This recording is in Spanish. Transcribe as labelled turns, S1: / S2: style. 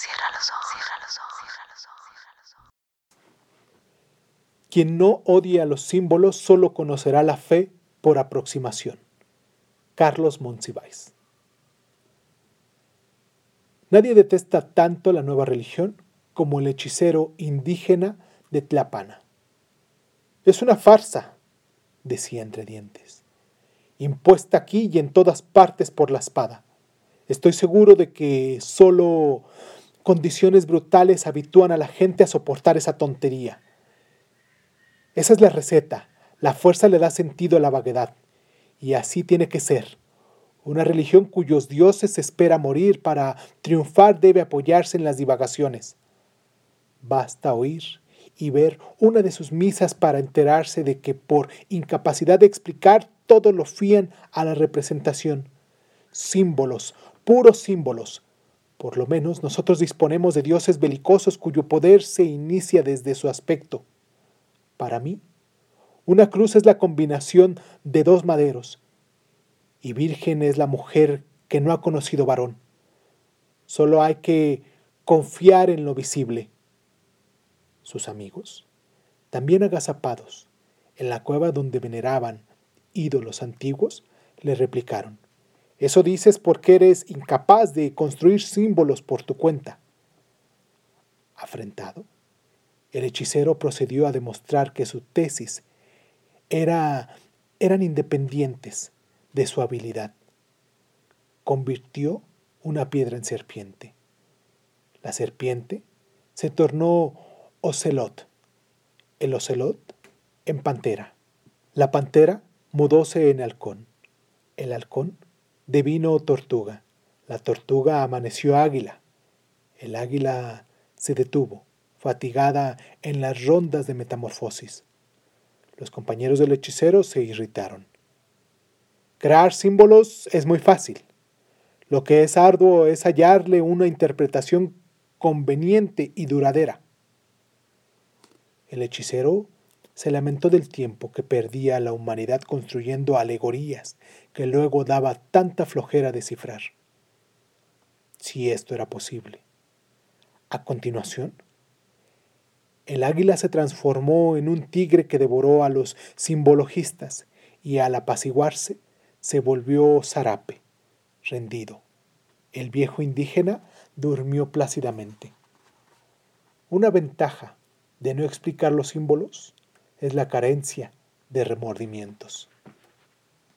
S1: Cierra los ojos, cierra los ojos, cierra los ojos.
S2: Quien no odia los símbolos solo conocerá la fe por aproximación. Carlos Monsiváis. Nadie detesta tanto la nueva religión como el hechicero indígena de Tlapana. Es una farsa, decía entre dientes, impuesta aquí y en todas partes por la espada. Estoy seguro de que solo condiciones brutales habitúan a la gente a soportar esa tontería. Esa es la receta. La fuerza le da sentido a la vaguedad. Y así tiene que ser. Una religión cuyos dioses espera morir para triunfar debe apoyarse en las divagaciones. Basta oír y ver una de sus misas para enterarse de que por incapacidad de explicar todo lo fían a la representación. Símbolos, puros símbolos. Por lo menos nosotros disponemos de dioses belicosos cuyo poder se inicia desde su aspecto. Para mí, una cruz es la combinación de dos maderos, y virgen es la mujer que no ha conocido varón. Solo hay que confiar en lo visible. Sus amigos, también agazapados, en la cueva donde veneraban ídolos antiguos, le replicaron, eso dices porque eres incapaz de construir símbolos por tu cuenta. Afrentado, el hechicero procedió a demostrar que su tesis era, eran independientes de su habilidad. Convirtió una piedra en serpiente. La serpiente se tornó ocelot, el ocelot en pantera. La pantera mudóse en halcón, el halcón devino tortuga, la tortuga amaneció águila, el águila se detuvo, fatigada en las rondas de metamorfosis. Los compañeros del hechicero se irritaron. Crear símbolos es muy fácil. Lo que es arduo es hallarle una interpretación conveniente y duradera. El hechicero se lamentó del tiempo que perdía la humanidad construyendo alegorías que luego daba tanta flojera descifrar. Si esto era posible. A continuación, el águila se transformó en un tigre que devoró a los simbologistas y al apaciguarse se volvió zarape, rendido. El viejo indígena durmió plácidamente. Una ventaja de no explicar los símbolos es la carencia de remordimientos.